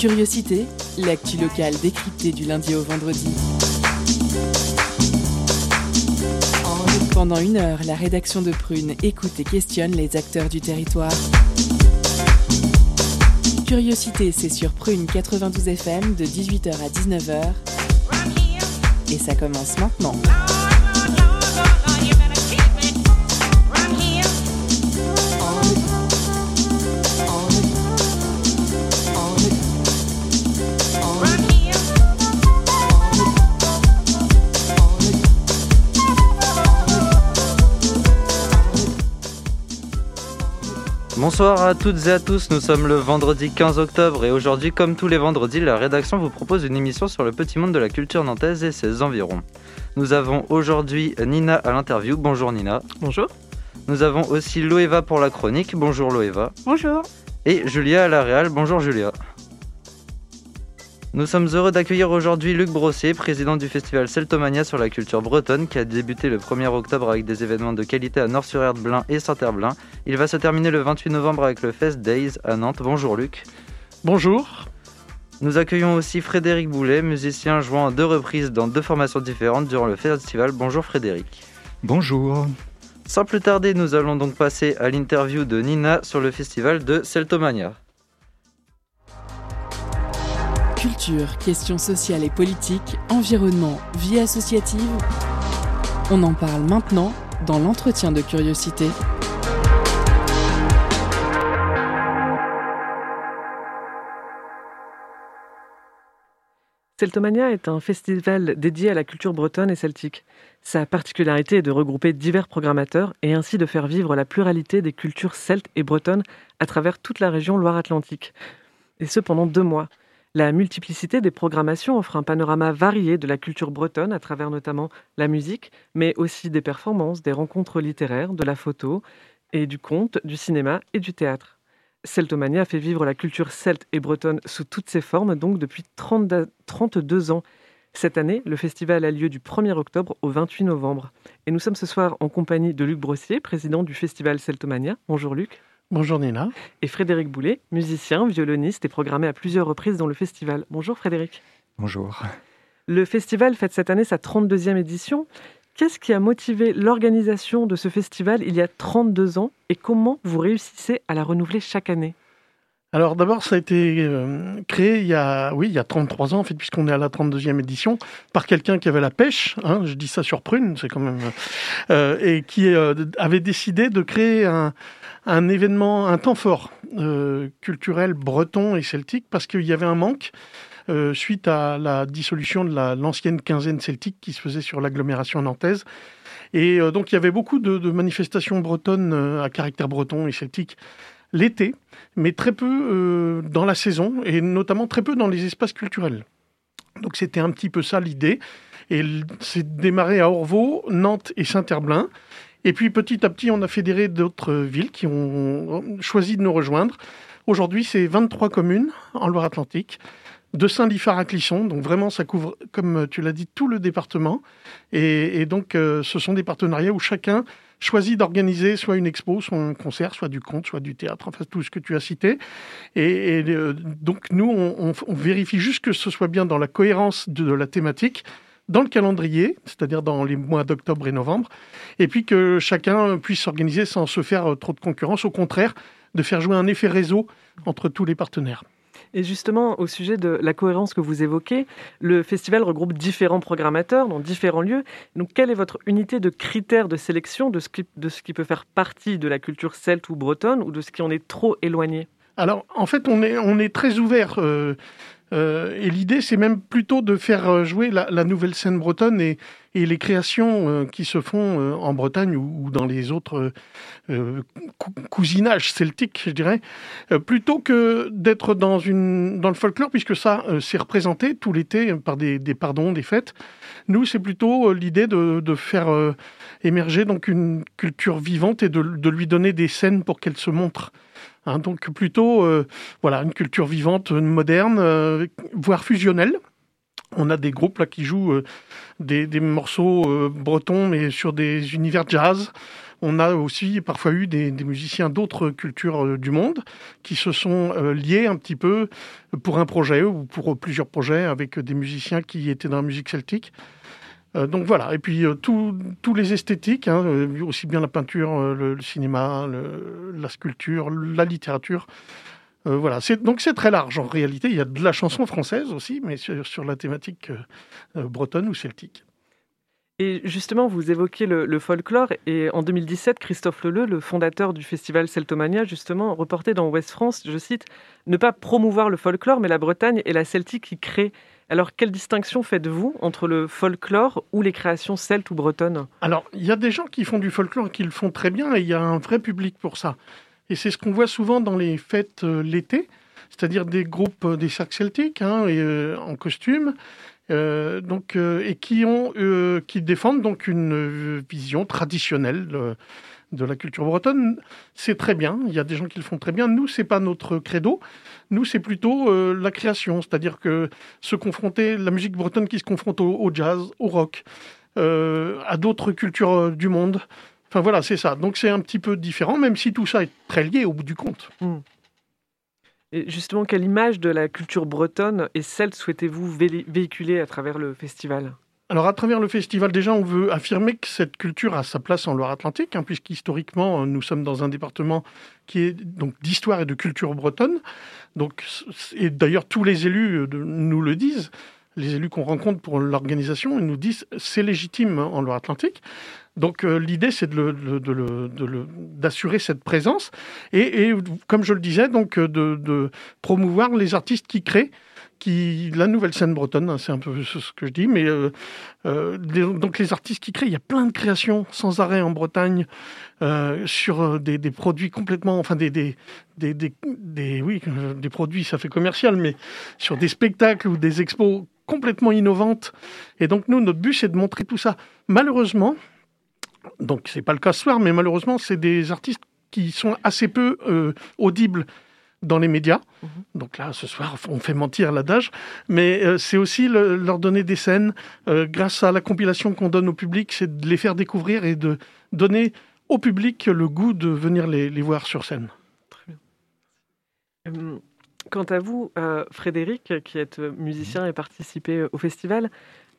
Curiosité, l'actu locale décryptée du lundi au vendredi. Pendant une heure, la rédaction de Prune écoute et questionne les acteurs du territoire. Curiosité, c'est sur Prune 92 FM de 18h à 19h. Et ça commence maintenant. Bonsoir à toutes et à tous, nous sommes le vendredi 15 octobre et aujourd'hui, comme tous les vendredis, la rédaction vous propose une émission sur le petit monde de la culture nantaise et ses environs. Nous avons aujourd'hui Nina à l'interview. Bonjour Nina. Bonjour. Nous avons aussi Loeva pour la chronique. Bonjour Loeva. Bonjour. Et Julia à la réal. Bonjour Julia. Nous sommes heureux d'accueillir aujourd'hui Luc Brossier, président du festival Celtomania sur la culture bretonne, qui a débuté le 1er octobre avec des événements de qualité à Nord-sur-Erdblin et Saint-Herblain. Il va se terminer le 28 novembre avec le Fest Days à Nantes. Bonjour Luc. Bonjour. Nous accueillons aussi Frédéric Boulet, musicien jouant à deux reprises dans deux formations différentes durant le festival. Bonjour Frédéric. Bonjour. Sans plus tarder, nous allons donc passer à l'interview de Nina sur le festival de Celtomania. Culture, questions sociales et politiques, environnement, vie associative. On en parle maintenant dans l'entretien de curiosité. Celtomania est un festival dédié à la culture bretonne et celtique. Sa particularité est de regrouper divers programmateurs et ainsi de faire vivre la pluralité des cultures celtes et bretonnes à travers toute la région Loire-Atlantique. Et ce pendant deux mois. La multiplicité des programmations offre un panorama varié de la culture bretonne à travers notamment la musique, mais aussi des performances, des rencontres littéraires, de la photo et du conte, du cinéma et du théâtre. Celtomania fait vivre la culture celte et bretonne sous toutes ses formes, donc depuis 32 ans. Cette année, le festival a lieu du 1er octobre au 28 novembre. Et nous sommes ce soir en compagnie de Luc Brossier, président du festival Celtomania. Bonjour Luc. Bonjour Nina. Et Frédéric Boulet, musicien, violoniste et programmé à plusieurs reprises dans le festival. Bonjour Frédéric. Bonjour. Le festival fête cette année sa 32e édition. Qu'est-ce qui a motivé l'organisation de ce festival il y a 32 ans et comment vous réussissez à la renouveler chaque année? Alors d'abord, ça a été euh, créé il y a, oui, il y a 33 ans, en fait, puisqu'on est à la 32e édition, par quelqu'un qui avait la pêche, hein, je dis ça sur Prune, c'est quand même... Euh, et qui euh, avait décidé de créer un, un événement, un temps fort culturel breton et celtique, parce qu'il y avait un manque. Euh, suite à la dissolution de l'ancienne quinzaine celtique qui se faisait sur l'agglomération nantaise. Et euh, donc il y avait beaucoup de, manifestations bretonnes euh, à caractère breton et celtique l'été, mais très peu dans la saison, et notamment très peu dans les espaces culturels. Donc c'était un petit peu ça l'idée. Et c'est démarré à Orvaux, Nantes et Saint-Herblain. Et puis petit à petit, on a fédéré d'autres villes qui ont choisi de nous rejoindre. Aujourd'hui, c'est 23 communes en Loire-Atlantique de Saint-Lifard à Clisson. Donc vraiment, ça couvre, comme tu l'as dit, tout le département. Et, donc, euh, ce sont des partenariats où chacun choisit d'organiser soit une expo, soit un concert, soit du conte, soit du théâtre, enfin tout ce que tu as cité. Et, euh, donc, nous, on, vérifie juste que ce soit bien dans la cohérence de, la thématique dans le calendrier, c'est-à-dire dans les mois d'octobre et novembre, et puis que chacun puisse s'organiser sans se faire euh, trop de concurrence, au contraire, de faire jouer un effet réseau entre tous les partenaires. Et justement, au sujet de la cohérence que vous évoquez, le festival regroupe différents programmateurs dans différents lieux. Donc, quelle est votre unité de critères de sélection de ce qui, peut faire partie de la culture celte ou bretonne ou de ce qui en est trop éloigné? Alors, en fait, on est, on est très ouvert. Euh, euh, et l'idée, c'est même plutôt de faire euh, jouer la, nouvelle scène bretonne et, les créations euh, qui se font en Bretagne ou, dans les autres cousinages celtiques, je dirais, plutôt que d'être dans, le folklore, puisque ça, c'est représenté tout l'été par des, pardons, des fêtes. Nous, c'est plutôt l'idée de, faire émerger donc une culture vivante et de lui donner des scènes pour qu'elle se montre. Hein, donc plutôt euh, voilà, une culture vivante, moderne, euh, voire fusionnelle. On a des groupes qui jouent euh, des, morceaux bretons, mais sur des univers jazz. on a aussi parfois eu des, musiciens d'autres cultures du monde qui se sont liés un petit peu pour un projet ou pour plusieurs projets avec des musiciens qui étaient dans la musique celtique. Donc voilà, et puis tous les esthétiques, hein, aussi bien la peinture, le, cinéma, la sculpture, la littérature, euh, voilà, donc c'est très large en réalité. Il y a de la chanson française aussi, mais sur, la thématique euh, euh, bretonne ou celtique. Et justement, vous évoquez le, folklore, et en 2017, Christophe Leleu, le fondateur du festival Celtomania, justement, reportait dans Ouest France, je cite, Ne pas promouvoir le folklore, mais la Bretagne et la celtique qui créent. Alors, quelle distinction faites-vous entre le folklore ou les créations celtes ou bretonnes? Alors, il y a des gens qui font du folklore et qui le font très bien, et il y a un vrai public pour ça. Et c'est ce qu'on voit souvent dans les fêtes euh, l'été, c'est-à-dire des groupes euh, des sacs celtiques hein, et, euh, en costume, donc, et qui, ont, qui défendent donc une vision traditionnelle de la culture bretonne. C'est très bien, il y a des gens qui le font très bien. Nous, c'est pas notre credo. Nous, c'est plutôt la création, c'est-à-dire que se confronter, la musique bretonne qui se confronte au jazz, au rock, à d'autres cultures du monde. Enfin voilà, c'est ça. Donc c'est un petit peu différent, même si tout ça est très lié au bout du compte. Hmm. Et justement, quelle image de la culture bretonne et celte souhaitez-vous véhiculer à travers le festival? Alors à travers le festival, déjà, on veut affirmer que cette culture a sa place en Loire-Atlantique, hein, puisqu'historiquement, nous sommes dans un département qui est donc d'histoire et de culture bretonne. Donc, et d'ailleurs, tous les élus nous le disent les élus qu'on rencontre pour l'organisation, ils nous disent c'est légitime en Loire-Atlantique. Donc euh, l'idée, c'est d'assurer cette présence et, comme je le disais, donc euh, de, promouvoir les artistes qui créent. La nouvelle scène bretonne, hein, c'est un peu ce que je dis, mais euh, donc les artistes qui créent, il y a plein de créations sans arrêt en Bretagne sur des, produits complètement, enfin des, des, des, oui, des produits, ça fait commercial, mais sur des spectacles ou des expos complètement innovantes. Et donc nous, notre but, c'est de montrer tout ça. Malheureusement, donc c'est pas le cas ce soir, mais malheureusement, c'est des artistes qui sont assez peu euh, audibles dans les médias. Mhm. Donc là, ce soir, on fait mentir l'adage, mais euh, c'est aussi leur donner des scènes. Euh, grâce à la compilation qu'on donne au public, c'est de les faire découvrir et de donner au public le goût de venir les, les voir sur scène. Très bien. Quant à vous, Frédéric, qui êtes musicien et participé au festival,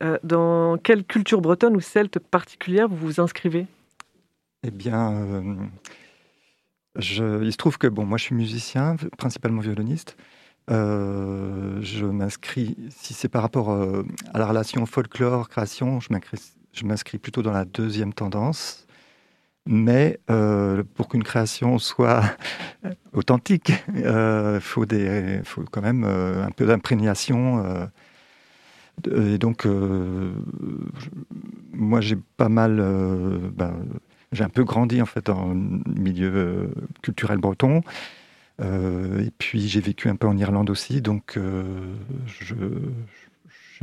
euh, dans quelle culture bretonne ou celte particulière vous vous inscrivez? Eh bien, euh, il se trouve que bon, moi je suis musicien, principalement violoniste. Euh, je m'inscris, si c'est par rapport à la relation folklore-création, je m'inscris plutôt dans la deuxième tendance. Mais pour qu'une création soit authentique, il faut, quand même un peu d'imprégnation et donc, euh, moi, j'ai pas mal. Euh, ben, j'ai un peu grandi en fait en milieu euh, culturel breton. et puis j'ai vécu un peu en Irlande aussi, donc j'ai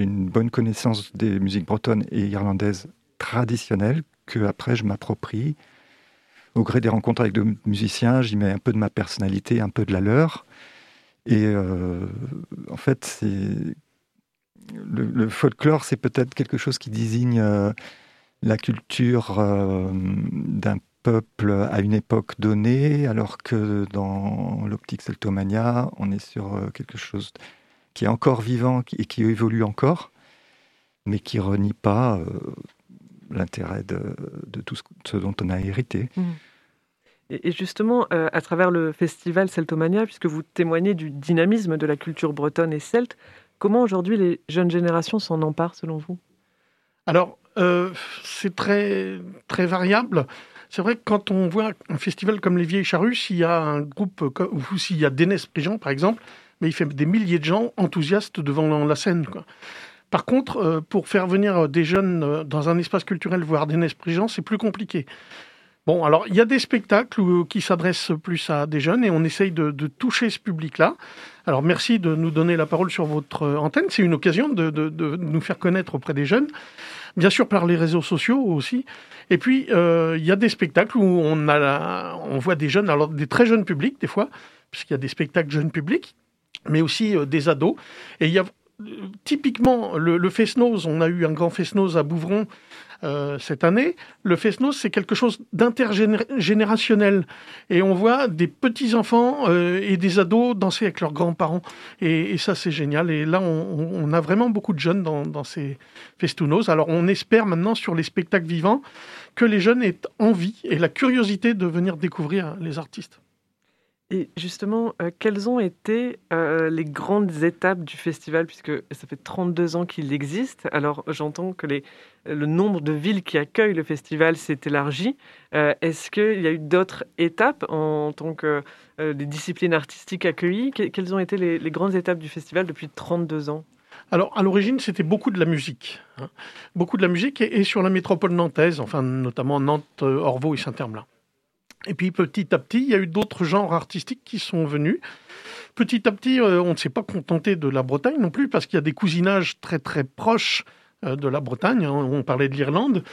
une bonne connaissance des musiques bretonnes et irlandaises traditionnelles que après je m'approprie. Au gré des rencontres avec d'autres musiciens, j'y mets un peu de ma personnalité, un peu de la leur. Et en fait, le, folklore, c'est peut-être quelque chose qui désigne euh, la culture euh, d'un peuple à une époque donnée, alors que dans l'optique celtomania, on est sur euh, quelque chose qui est encore vivant et qui évolue encore, mais qui renie pas l'intérêt de, tout ce, dont on a hérité. Mmh. Et justement, à travers le festival Celtomania, puisque vous témoignez du dynamisme de la culture bretonne et celte, Comment aujourd'hui les jeunes générations s'en emparent selon vous? Alors, euh, c'est très, très variable. C'est vrai que quand on voit un festival comme les Vieilles Charrues, s'il y a un groupe, ou s'il y a Dénès Prigent par exemple, mais il fait des milliers de gens enthousiastes devant la scène. Par contre, euh, pour faire venir des jeunes euh, dans un espace culturel voir Dénès Prigent, c'est plus compliqué. Bon, alors il y a des spectacles qui s'adressent plus à des jeunes et on essaye de, toucher ce public-là. Alors merci de nous donner la parole sur votre antenne. C'est une occasion de, nous faire connaître auprès des jeunes, bien sûr par les réseaux sociaux aussi. Et puis euh, il y a des spectacles où on, voit des jeunes, alors des très jeunes publics des fois, puisqu'il y a des spectacles jeunes publics, mais aussi euh, des ados. Et il y a typiquement, le, le Fesnose, on a eu un grand Fesnose à Bouvron euh, cette année. Le Fesnose, c'est quelque chose d'intergénérationnel. Et on voit des petits-enfants euh, et des ados danser avec leurs grands-parents. Et, ça, c'est génial. Et là, on, a vraiment beaucoup de jeunes dans, ces Festunoses. Alors, on espère maintenant sur les spectacles vivants que les jeunes aient envie et la curiosité de venir découvrir les artistes. Et justement, euh, quelles ont été euh, les grandes étapes du festival, puisque ça fait 32 ans qu'il existe Alors j'entends que le nombre de villes qui accueillent le festival s'est élargi. Euh, est-ce qu'il y a eu d'autres étapes en, tant que des disciplines artistiques accueillies? Quelles ont été les, grandes étapes du festival depuis 32 ans? Alors, à l'origine, c'était beaucoup de la musique. Hein. Beaucoup de la musique et, sur la métropole nantaise, enfin, notamment Nantes, Orvaux et Saint-Herblain. Et puis petit à petit, il y a eu d'autres genres artistiques qui sont venus. Petit à petit, euh, on ne s'est pas contenté de la Bretagne non plus, parce qu'il y a des cousinages très très proches euh, de la Bretagne. Hein. On parlait de l'Irlande,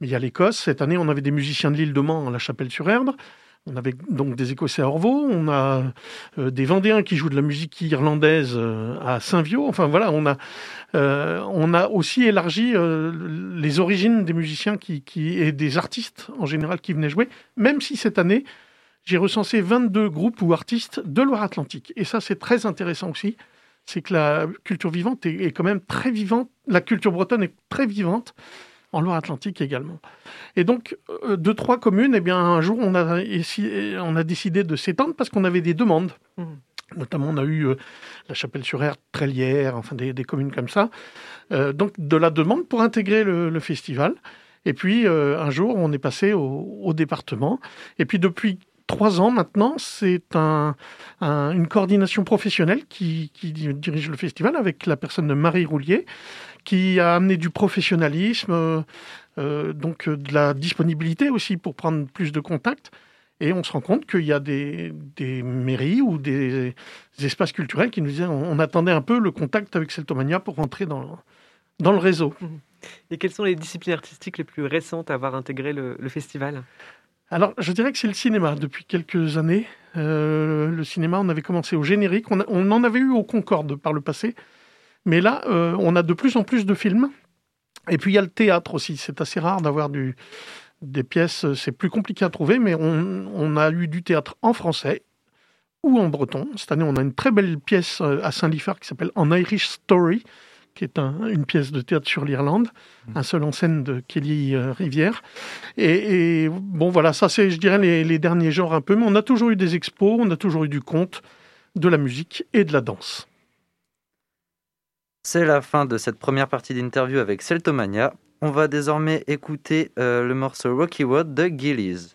mais il y a l'Écosse. Cette année, on avait des musiciens de l'île de Mans à la Chapelle-sur-Erdre. On avait donc des Écossais à Orvaux, on a euh, des Vendéens qui jouent de la musique irlandaise euh, à Saint-Viau. Enfin voilà, on a, euh, on a aussi élargi les origines des musiciens qui, et des artistes en général qui venaient jouer, même si cette année, j'ai recensé 22 groupes ou artistes de Loire-Atlantique. Et ça, c'est très intéressant aussi. C'est que la culture vivante est quand même très vivante, la culture bretonne est très vivante en Loire-Atlantique également. Et donc, euh, de trois communes, eh bien, un jour, on a, on a décidé de s'étendre parce qu'on avait des demandes. Mmh. Notamment, on a eu euh, la Chapelle-sur-Ère, Trélière, enfin des, communes comme ça. Euh, donc, de la demande pour intégrer le, festival. Et puis, un jour, on est passé au, département. Et puis, depuis trois ans maintenant, c'est un, une coordination professionnelle qui, dirige le festival avec la personne de Marie Roulier, qui a amené du professionnalisme, euh, euh, donc euh, de la disponibilité aussi pour prendre plus de contacts. Et on se rend compte qu'il y a des, mairies ou des, espaces culturels qui nous disaient on, attendait un peu le contact avec Celtomania pour rentrer dans, le réseau. Et quelles sont les disciplines artistiques les plus récentes à avoir intégré le, festival? Alors, je dirais que c'est le cinéma depuis quelques années. le cinéma, on avait commencé au générique. On, on, en avait eu au Concorde par le passé. Mais là, euh, on a de plus en plus de films. Et puis il y a le théâtre aussi. C'est assez rare d'avoir des pièces. C'est plus compliqué à trouver, mais on, a eu du théâtre en français ou en breton. Cette année, on a une très belle pièce euh, à Saint-Liphard qui s'appelle An Irish Story, qui est une pièce de théâtre sur l'Irlande, mmh. un seul en scène de Kelly euh, Rivière. Et, bon, voilà, ça c'est, je dirais, les, les derniers genres un peu. Mais on a toujours eu des expos, on a toujours eu du conte, de la musique et de la danse. C'est la fin de cette première partie d'interview avec Celtomania. On va désormais écouter euh, le morceau Rocky Road de Gillies.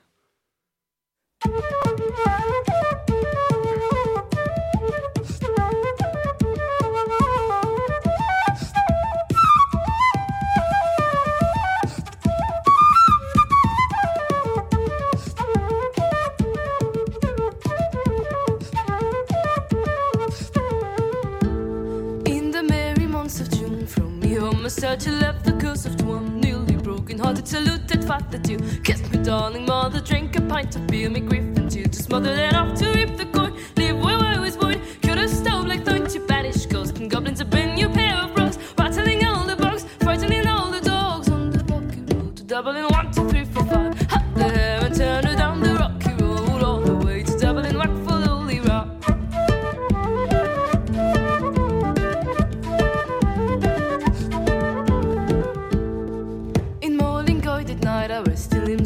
Fact that you kissed me darling. Mother drink a pint of feel me grief and to smother then off to reap the corn live where I was born. Could have stove like thorn to banish ghosts. And goblins have been you pair of rocks. Rattling all the bugs frightening all the dogs. On the rocky road to Dublin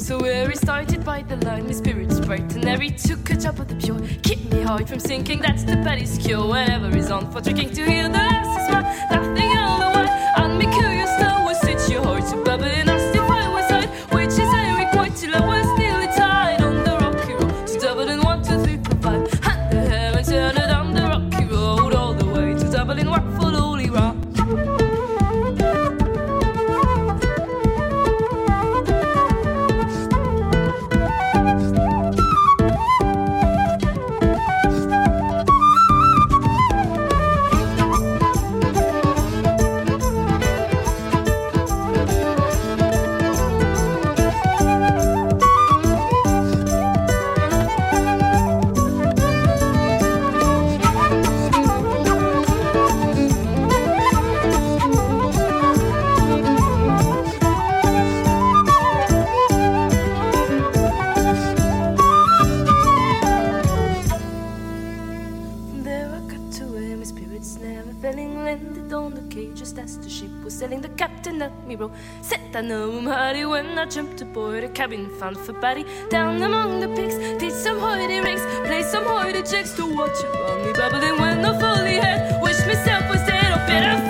So weary, started by the line, my spirits bright and every Took a drop of the pure. Keep me hard from sinking, that's the petty cure. Whenever he's on for drinking to hear the last smile, laughing all the while. And me curious though, was it your heart to bubble I jumped aboard a cabin found for Betty. Down among the pigs, teach some hoity rigs, play some hoity jigs to watch it on me bubbling when the fully head. Wish myself was dead or better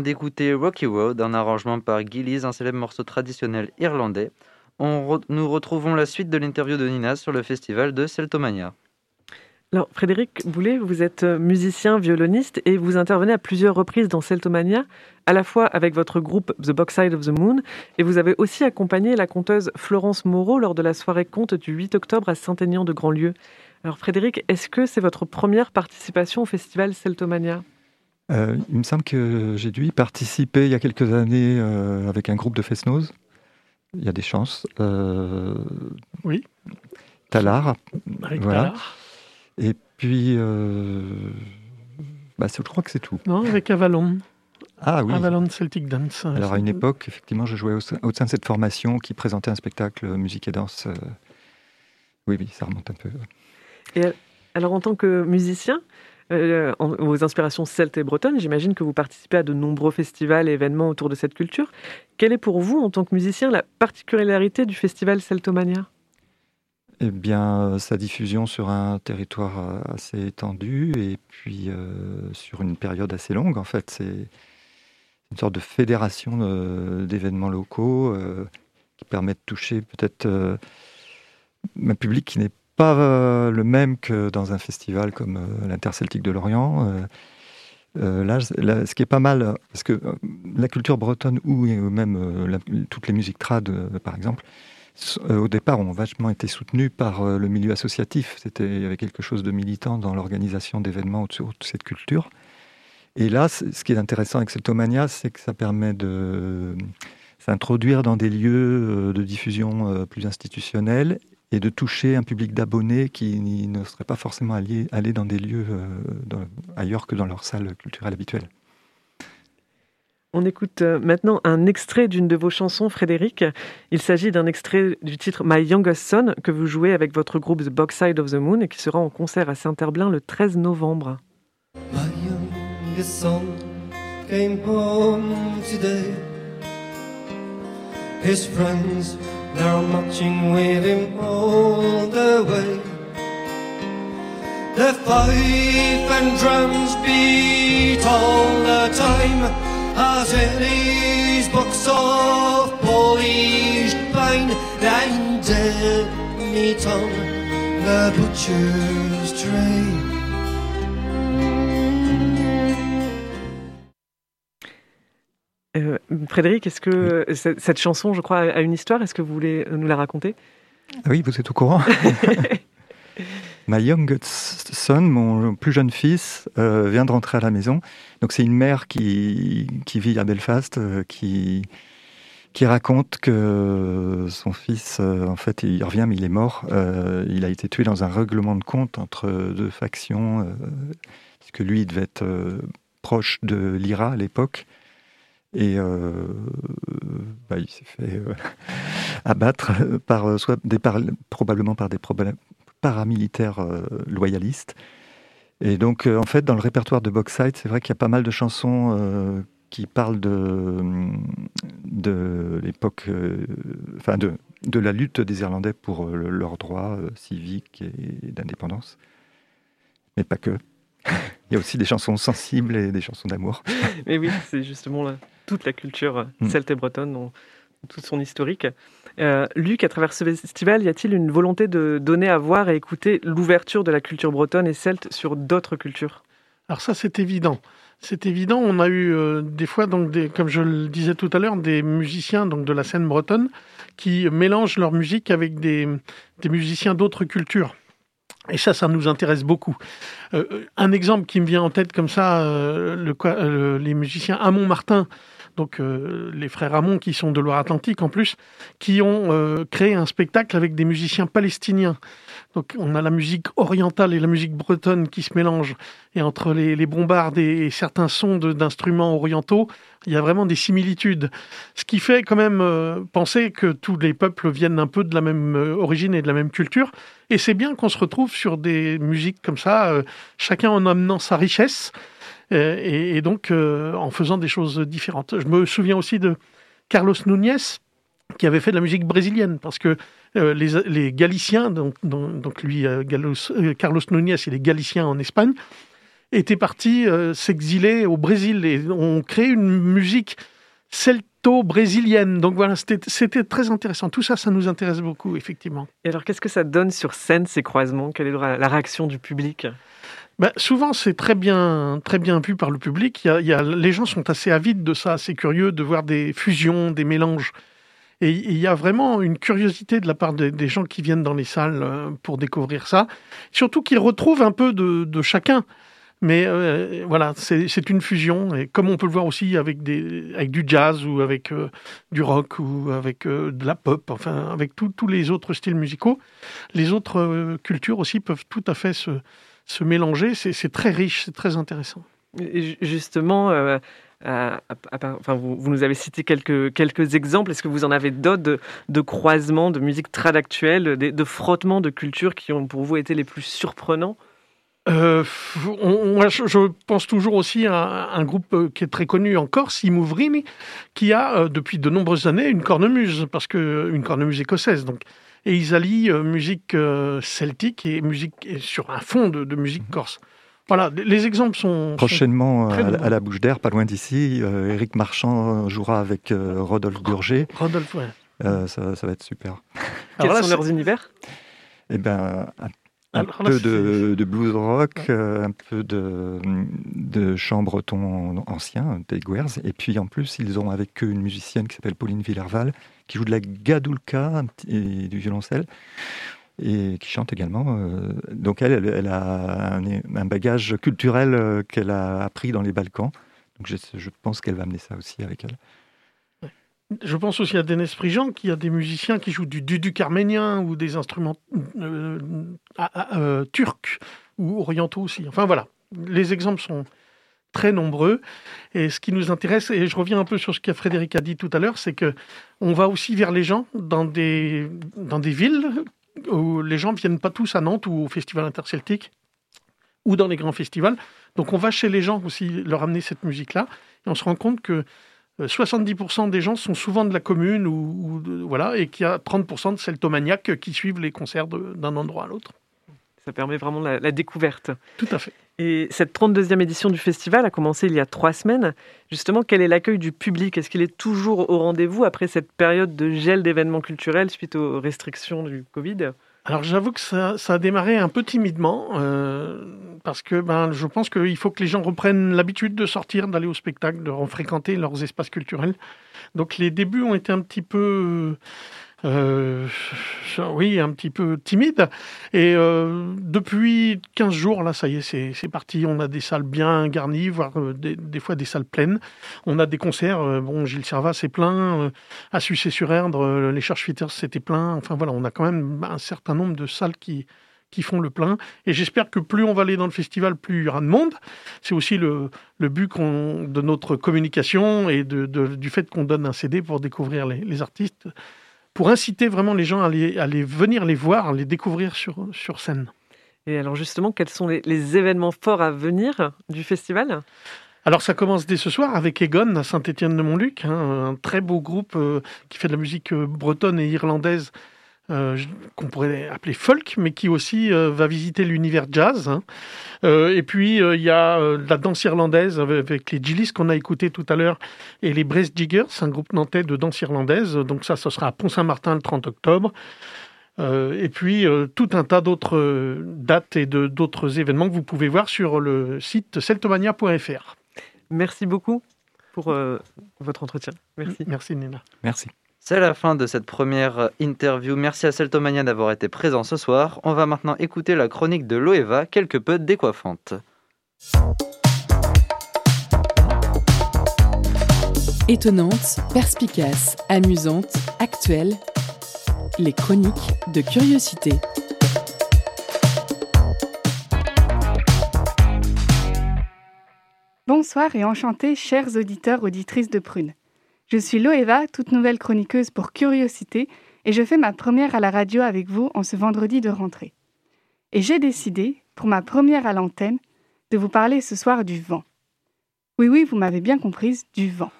d'écouter Rocky Road, un arrangement par Gillies, un célèbre morceau traditionnel irlandais. On nous retrouvons la suite de l'interview de Nina sur le festival de Celtomania. Alors, Frédéric Boulet, vous êtes euh, musicien, violoniste et vous intervenez à plusieurs reprises dans Celtomania, à la fois avec votre groupe The Boxside of the Moon, et vous avez aussi accompagné la conteuse Florence Moreau lors de la soirée conte du 8 octobre à Saint-Aignan de Grandlieu. Alors, Frédéric, est-ce que c'est votre première participation au festival Celtomania? Euh, il me semble que j'ai dû y participer il y a quelques années euh, avec un groupe de Fesnoz. Il y a des chances. Euh, Oui. Talar. Avec Voilà. Talar. Et puis, euh, bah, je crois que c'est tout. Non, avec Avalon. Ah oui. Avalon Celtic Dance. Alors à une époque, effectivement, je jouais au sein, au sein de cette formation qui présentait un spectacle musique et danse. euh, Oui, oui, ça remonte un peu. Alors, en tant que musicien, euh, aux inspirations celtes et bretonnes, j'imagine que vous participez à de nombreux festivals et événements autour de cette culture. Quelle est pour vous, en tant que musicien, la particularité du festival Celtomania? Eh bien, euh, sa diffusion sur un territoire euh, assez étendu et puis euh, sur une période assez longue, en fait, c'est une sorte de fédération d'événements locaux qui permet de toucher peut-être un public qui n'est pas euh, le même que dans un festival comme euh, l'Interceltique de Lorient. Euh, là, ce qui est pas mal, parce que la culture bretonne ou même toutes les musiques trad, par exemple, au départ, ont vachement été soutenues par le milieu associatif. C'était, il y avait quelque chose de militant dans l'organisation d'événements autour de cette culture. Et là, ce qui est intéressant avec Celtomania, c'est que ça permet de s'introduire dans des lieux de diffusion plus institutionnels et de toucher un public d'abonnés qui ne seraient pas forcément allés, aller dans des lieux euh, dans- ailleurs que dans leur salle culturelle habituelle. On écoute euh, maintenant un extrait d'une de vos chansons, Frédéric. Il s'agit d'un extrait du titre My Youngest Son que vous jouez avec votre groupe The Boxside of the Moon et qui sera en concert à Saint-Herblain le 13 novembre. My youngest son came home today. His friends, they're marching with him all the way. The fife and drums beat all the time as his box of polished pine and dead meat on the butcher's tray. Euh, Frédéric, est-ce que euh, cette cette chanson, je crois, a une histoire? Est-ce que vous voulez nous la raconter? Ah oui, vous êtes au courant My youngest son, mon plus jeune fils, euh, vient de rentrer à la maison. Donc c'est une mère qui, qui vit à Belfast, euh, qui, qui raconte que son fils, euh, en fait, il revient mais il est mort. Il a été tué dans un règlement de compte entre deux factions, parce que lui, il devait être proche de l'IRA à l'époque. Et euh, bah, il s'est fait euh, abattre par euh, soit probablement par des paramilitaires euh, loyalistes. Et donc, euh, en fait, dans le répertoire de Boxside, c'est vrai qu'il y a pas mal de chansons euh, qui parlent de, de l'époque, euh, enfin de, de la lutte des Irlandais pour euh, leurs droits euh, civiques et d'indépendance. Mais pas que. Il y a aussi des chansons sensibles et des chansons d'amour. Mais oui, c'est justement là, toute la culture euh, Mm. celte et bretonne, dans toute son historique. Euh, Luc, à travers ce festival, y a-t-il une volonté de donner à voir et écouter l'ouverture de la culture bretonne et celte sur d'autres cultures? Alors ça, c'est évident. C'est évident. On a eu euh, des fois, donc, des, comme je le disais tout à l'heure, des musiciens donc, de la scène bretonne qui mélangent leur musique avec des, des musiciens d'autres cultures. Et ça, ça nous intéresse beaucoup. Euh, un exemple qui me vient en tête comme ça, euh, euh, les musiciens Amon Martin, donc euh, les frères Amon qui sont de Loire-Atlantique en plus, qui ont euh, créé un spectacle avec des musiciens palestiniens. Donc on a la musique orientale et la musique bretonne qui se mélangent. Et entre les, bombardes et, certains sons d'instruments orientaux, il y a vraiment des similitudes. Ce qui fait quand même euh, penser que tous les peuples viennent un peu de la même origine et de la même culture. Et c'est bien qu'on se retrouve sur des musiques comme ça, chacun en amenant sa richesse et, et donc euh, en faisant des choses différentes. Je me souviens aussi de Carlos Núñez qui avait fait de la musique brésilienne parce que euh, les, les Galiciens, donc, lui, euh, euh, Carlos Núñez, il est Galicien en Espagne, étaient partis euh, s'exiler au Brésil et ont créé une musique celto-brésilienne. Donc voilà, c'était très intéressant. Tout ça, ça nous intéresse beaucoup, effectivement. Et alors, qu'est-ce que ça donne sur scène, ces croisements? Quelle est la réaction du public? Ben, souvent, c'est très bien, très bien vu par le public. Les gens sont assez avides de ça, assez curieux de voir des fusions, des mélanges. Et il y a vraiment une curiosité de la part des, gens qui viennent dans les salles euh, pour découvrir ça. Surtout qu'ils retrouvent un peu de, chacun. Mais euh, voilà, c'est une fusion. Et comme on peut le voir aussi avec, du jazz ou avec euh, du rock ou avec de la pop, enfin avec tous les autres styles musicaux, les autres cultures aussi peuvent tout à fait se, se mélanger. C'est très riche, c'est très intéressant. Et justement, euh, à- à- à part- enfin, vous, vous nous avez cité quelques, quelques exemples. Est-ce que vous en avez d'autres de, de croisements de musique trad actuelle, de, de frottements de cultures qui ont pour vous été les plus surprenants? Euh, on- je, pense toujours aussi à un groupe euh, qui est très connu en Corse, i Mouvrini, qui a euh, depuis de nombreuses années une cornemuse, parce que une cornemuse écossaise. Donc, et ils allient euh, musique euh, celtique et musique et sur un fond de, de musique corse. Voilà, les, les exemples sont, Prochainement, très à, la- nombreux. à la Bouche d'Air, pas loin d'ici, euh, Éric Marchand jouera avec euh, Rodolphe Burger. Rodolphe. ouais. Euh, ça, ça va être super. Quels là, sont leurs univers? Eh ben, un, un peu de, de blues rock, un peu de, de chant breton ancien, des Guers. Et puis en plus, ils ont avec eux une musicienne qui s'appelle Pauline Villerval, qui joue de la gadoulka et du violoncelle, et qui chante également. euh, donc elle, elle, a un, un bagage culturel euh, qu'elle a appris dans les Balkans. Donc je, je pense qu'elle va amener ça aussi avec elle. Je pense aussi à Denis Prigent, qui a des musiciens qui jouent du duduk arménien ou des instruments euh, euh, turcs ou orientaux aussi. Enfin voilà, les exemples sont très nombreux. Et ce qui nous intéresse, et je reviens un peu sur ce que Frédéric a dit tout à l'heure, c'est que on va aussi vers les gens dans des, dans des villes où les gens viennent pas tous à Nantes ou au Festival interceltique ou dans les grands festivals. Donc on va chez les gens aussi leur amener cette musique-là. Et on se rend compte que 70% des gens sont souvent de la commune ou, ou de- voilà, et qu'il y a 30% de celtomaniaques qui suivent les concerts d'un endroit à l'autre. Ça permet vraiment la, la découverte. Tout à fait. Et cette 32e édition du festival a commencé il y a trois semaines. Justement, quel est l'accueil du public? Est-ce qu'il est toujours au rendez-vous après cette période de gel d'événements culturels suite aux restrictions du Covid? Alors j'avoue que ça, ça a démarré un peu timidement, euh, parce que ben, je pense qu'il faut que les gens reprennent l'habitude de sortir, d'aller au spectacle, de fréquenter leurs espaces culturels. Donc les débuts ont été un petit peu... euh, oui, un petit peu timide. Et euh, depuis 15 jours, là, ça y est, c'est parti. On a des salles bien garnies, voire euh, des, fois des salles pleines. On a des concerts. euh, bon, Gilles Servat, c'est plein. euh, à Sucé-sur-Erdre, les Charge-Fitters, c'était plein. Enfin voilà, on a quand même un certain nombre de salles qui, qui font le plein. Et j'espère que plus on va aller dans le festival, plus il y aura de monde. C'est aussi le, but de notre communication et du fait qu'on donne un CD pour découvrir les artistes, pour inciter vraiment les gens à, les, à les venir les voir, à les découvrir sur, sur scène. Et alors justement, quels sont les, les événements forts à venir du festival? Alors ça commence dès ce soir avec Egon à Saint-Étienne-de-Montluc, hein, un très beau groupe euh, qui fait de la musique euh, bretonne et irlandaise euh, qu'on pourrait appeler folk, mais qui aussi euh, va visiter l'univers jazz. hein. Euh, et puis euh, il y a euh, la danse irlandaise avec, les Gillies qu'on a écouté tout à l'heure et les Brest Jiggers, un groupe nantais de danse irlandaise. Donc ça, ce sera à Pont-Saint-Martin le 30 octobre. Euh, et puis euh, tout un tas d'autres dates et de- d'autres événements que vous pouvez voir sur le site celtomania.fr. Merci beaucoup pour euh, votre entretien. Merci. Merci Nina. Merci. C'est la fin de cette première interview. Merci à Celtomania d'avoir été présent ce soir. On va maintenant écouter la chronique de Loeva, quelque peu décoiffante. Étonnante, perspicace, amusante, actuelle, les chroniques de curiosité. Bonsoir et enchanté, chers auditeurs, auditrices de Prune. Je suis Loeva, toute nouvelle chroniqueuse pour Curiosité, et je fais ma première à la radio avec vous en ce vendredi de rentrée. Et j'ai décidé, pour ma première à l'antenne, de vous parler ce soir du vent. Oui, oui, vous m'avez bien comprise, du vent.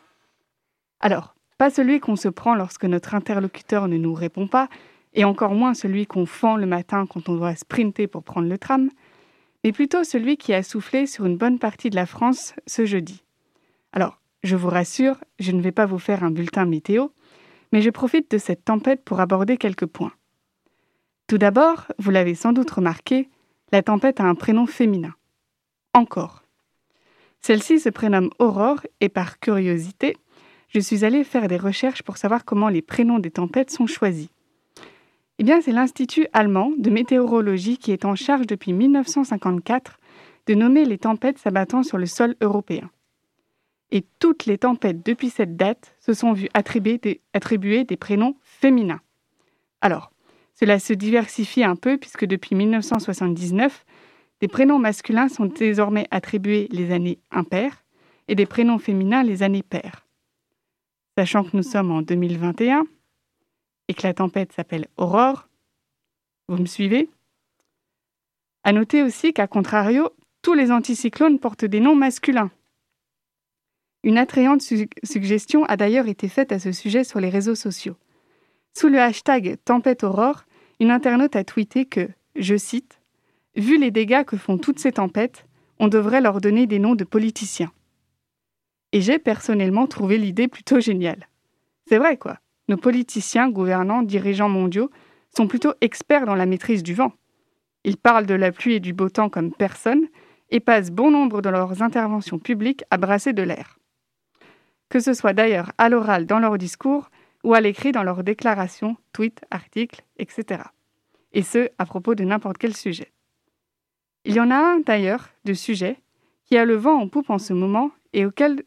Alors, pas celui qu'on se prend lorsque notre interlocuteur ne nous répond pas, et encore moins celui qu'on fend le matin quand on doit sprinter pour prendre le tram, mais plutôt celui qui a soufflé sur une bonne partie de la France ce jeudi. Alors, je vous rassure, je ne vais pas vous faire un bulletin météo, mais je profite de cette tempête pour aborder quelques points. Tout d'abord, vous l'avez sans doute remarqué, la tempête a un prénom féminin. Encore. Celle-ci se prénomme Aurore et par curiosité, je suis allée faire des recherches pour savoir comment les prénoms des tempêtes sont choisis. Eh bien, c'est l'Institut allemand de météorologie qui est en charge depuis 1954 de nommer les tempêtes s'abattant sur le sol européen. Et toutes les tempêtes depuis cette date se sont vues attribuer des, prénoms féminins. Alors, cela se diversifie un peu puisque depuis 1979, des prénoms masculins sont désormais attribués les années impaires et des prénoms féminins les années paires. Sachant que nous sommes en 2021 et que la tempête s'appelle Aurore, vous me suivez? À noter aussi qu'à contrario, tous les anticyclones portent des noms masculins. Une attrayante su- suggestion a d'ailleurs été faite à ce sujet sur les réseaux sociaux. Sous le hashtag Tempête Aurore, une internaute a tweeté que, je cite, Vu les dégâts que font toutes ces tempêtes, on devrait leur donner des noms de politiciens. Et j'ai personnellement trouvé l'idée plutôt géniale. C'est vrai quoi, nos politiciens, gouvernants, dirigeants mondiaux sont plutôt experts dans la maîtrise du vent. Ils parlent de la pluie et du beau temps comme personne et passent bon nombre de leurs interventions publiques à brasser de l'air. Que ce soit d'ailleurs à l'oral dans leurs discours ou à l'écrit dans leurs déclarations, tweets, articles, etc. Et ce, à propos de n'importe quel sujet. Il y en a un d'ailleurs de sujet qui a le vent en poupe en ce moment et auquel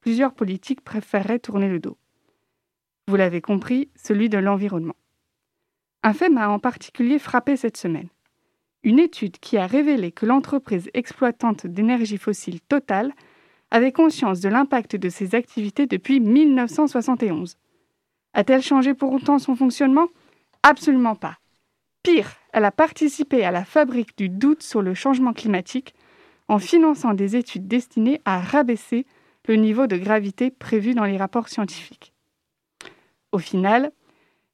plusieurs politiques préféreraient tourner le dos. Vous l'avez compris, celui de l'environnement. Un fait m'a en particulier frappé cette semaine. Une étude qui a révélé que l'entreprise exploitante d'énergie fossile Total avait conscience de l'impact de ses activités depuis 1971. A-t-elle changé pour autant son fonctionnement? Absolument pas. Pire, elle a participé à la fabrique du doute sur le changement climatique en finançant des études destinées à rabaisser le niveau de gravité prévu dans les rapports scientifiques. Au final,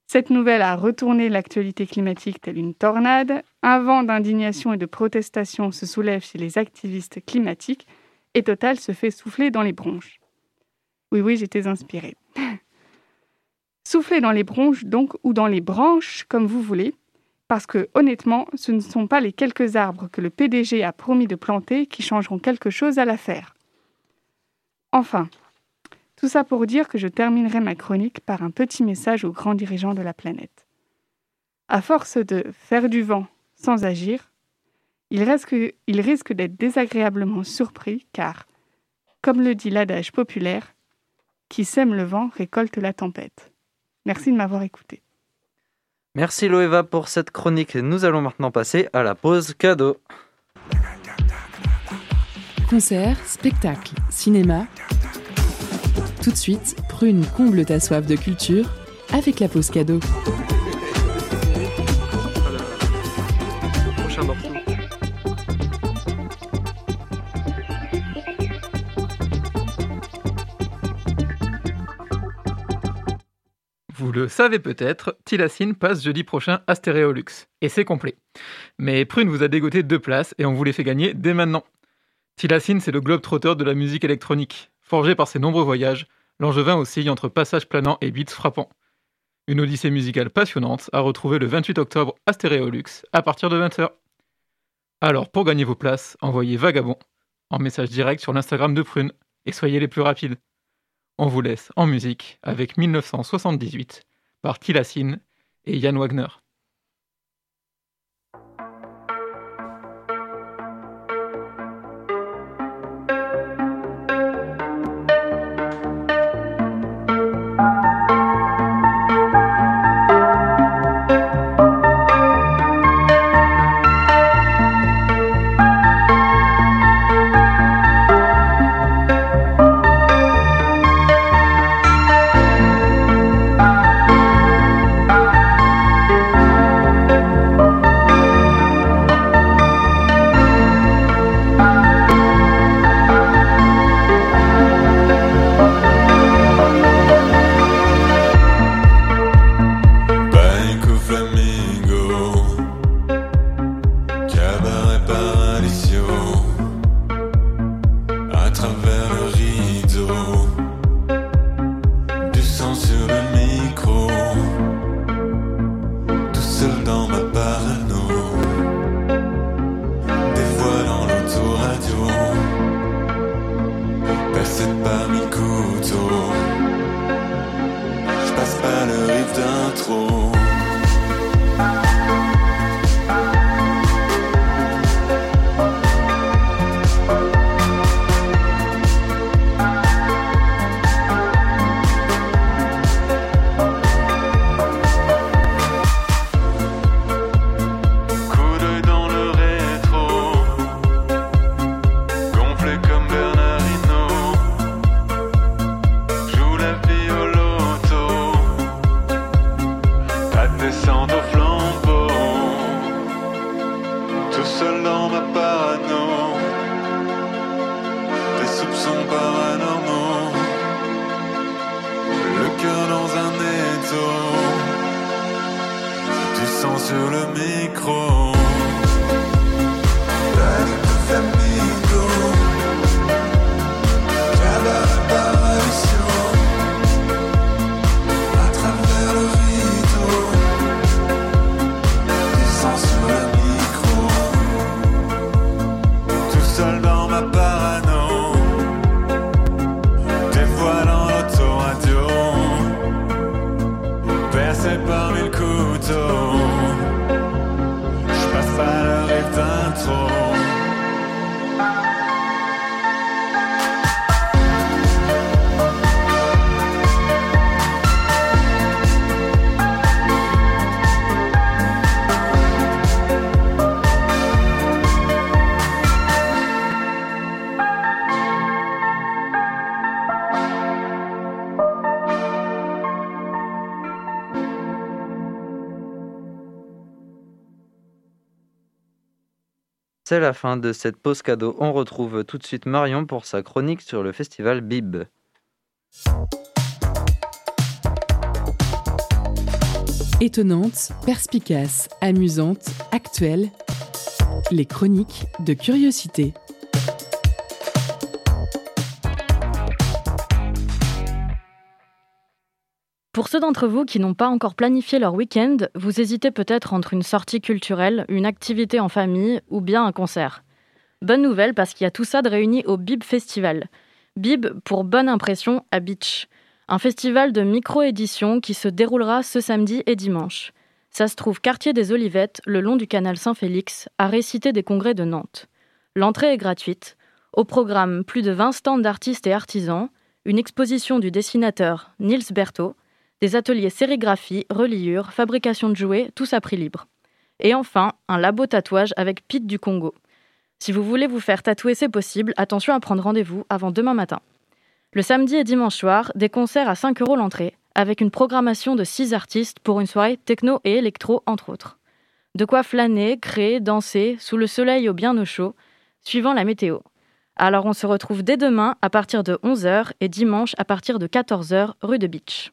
cette nouvelle a retourné l'actualité climatique telle une tornade, un vent d'indignation et de protestation se soulève chez les activistes climatiques et Total se fait souffler dans les bronches. Oui, oui, j'étais inspirée. Souffler dans les bronches, donc, ou dans les branches, comme vous voulez, parce que, honnêtement, ce ne sont pas les quelques arbres que le PDG a promis de planter qui changeront quelque chose à l'affaire. Enfin, tout ça pour dire que je terminerai ma chronique par un petit message aux grands dirigeants de la planète. À force de faire du vent sans agir, ils risquent, ils risquent d'être désagréablement surpris car, comme le dit l'adage populaire, qui sème le vent récolte la tempête. Merci de m'avoir écouté. Merci Loeva pour cette chronique. Nous allons maintenant passer à la pause cadeau. Concerts, spectacles, cinéma. Tout de suite, Prune comble ta soif de culture avec la pause cadeau. Vous le savez peut-être, Tilacine passe jeudi prochain à Stéréolux. Et c'est complet. Mais Prune vous a dégoté deux places et on vous les fait gagner dès maintenant. Tilacine, c'est le globe trotteur de la musique électronique. Forgé par ses nombreux voyages, l'angevin oscille entre passages planants et beats frappants. Une odyssée musicale passionnante à retrouver le 28 octobre à Stéréolux à partir de 20h. Alors, pour gagner vos places, envoyez Vagabond en message direct sur l'Instagram de Prune et soyez les plus rapides. On vous laisse en musique avec 1978 par Tilassine et Yann Wagner. C'est la fin de cette pause cadeau. On retrouve tout de suite Marion pour sa chronique sur le festival Bib. Étonnante, perspicace, amusante, actuelle. Les chroniques de curiosité. Pour ceux d'entre vous qui n'ont pas encore planifié leur week-end, vous hésitez peut-être entre une sortie culturelle, une activité en famille ou bien un concert. Bonne nouvelle parce qu'il y a tout ça de réuni au Bib Festival. Bib pour Bonne Impression à Beach. Un festival de micro-édition qui se déroulera ce samedi et dimanche. Ça se trouve quartier des Olivettes, le long du canal Saint-Félix, à Récité des Congrès de Nantes. L'entrée est gratuite. Au programme, plus de 20 stands d'artistes et artisans, une exposition du dessinateur Niels Berthaud, des ateliers sérigraphie, reliure, fabrication de jouets, tous à prix libre. Et enfin, un labo tatouage avec Pete du Congo. Si vous voulez vous faire tatouer, c'est possible, attention à prendre rendez-vous avant demain matin. Le samedi et dimanche soir, des concerts à 5 euros l'entrée, avec une programmation de 6 artistes pour une soirée techno et électro, entre autres. De quoi flâner, créer, danser, sous le soleil ou bien au chaud, suivant la météo. Alors on se retrouve dès demain à partir de 11h et dimanche à partir de 14h rue de Beach.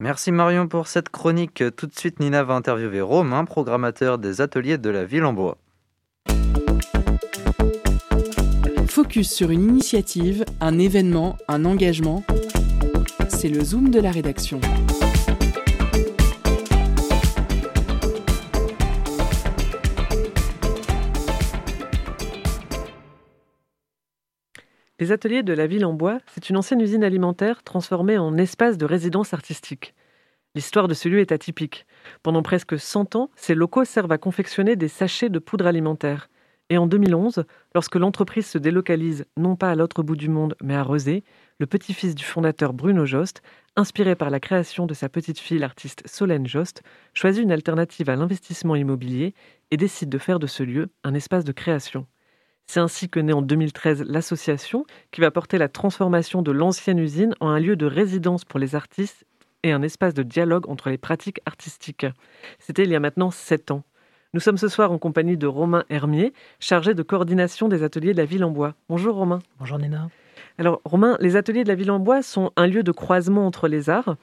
Merci Marion pour cette chronique. Tout de suite, Nina va interviewer Romain, programmateur des ateliers de la ville en bois. Focus sur une initiative, un événement, un engagement. C'est le zoom de la rédaction. Les ateliers de la ville en bois, c'est une ancienne usine alimentaire transformée en espace de résidence artistique. L'histoire de ce lieu est atypique. Pendant presque 100 ans, ces locaux servent à confectionner des sachets de poudre alimentaire. Et en 2011, lorsque l'entreprise se délocalise non pas à l'autre bout du monde, mais à Rezé, le petit-fils du fondateur Bruno Jost, inspiré par la création de sa petite fille l'artiste Solène Jost, choisit une alternative à l'investissement immobilier et décide de faire de ce lieu un espace de création. C'est ainsi que naît en 2013 l'association qui va porter la transformation de l'ancienne usine en un lieu de résidence pour les artistes et un espace de dialogue entre les pratiques artistiques. C'était il y a maintenant sept ans. Nous sommes ce soir en compagnie de Romain Hermier, chargé de coordination des ateliers de la ville en bois. Bonjour Romain. Bonjour Nina. Alors Romain, les ateliers de la ville en bois sont un lieu de croisement entre les arts.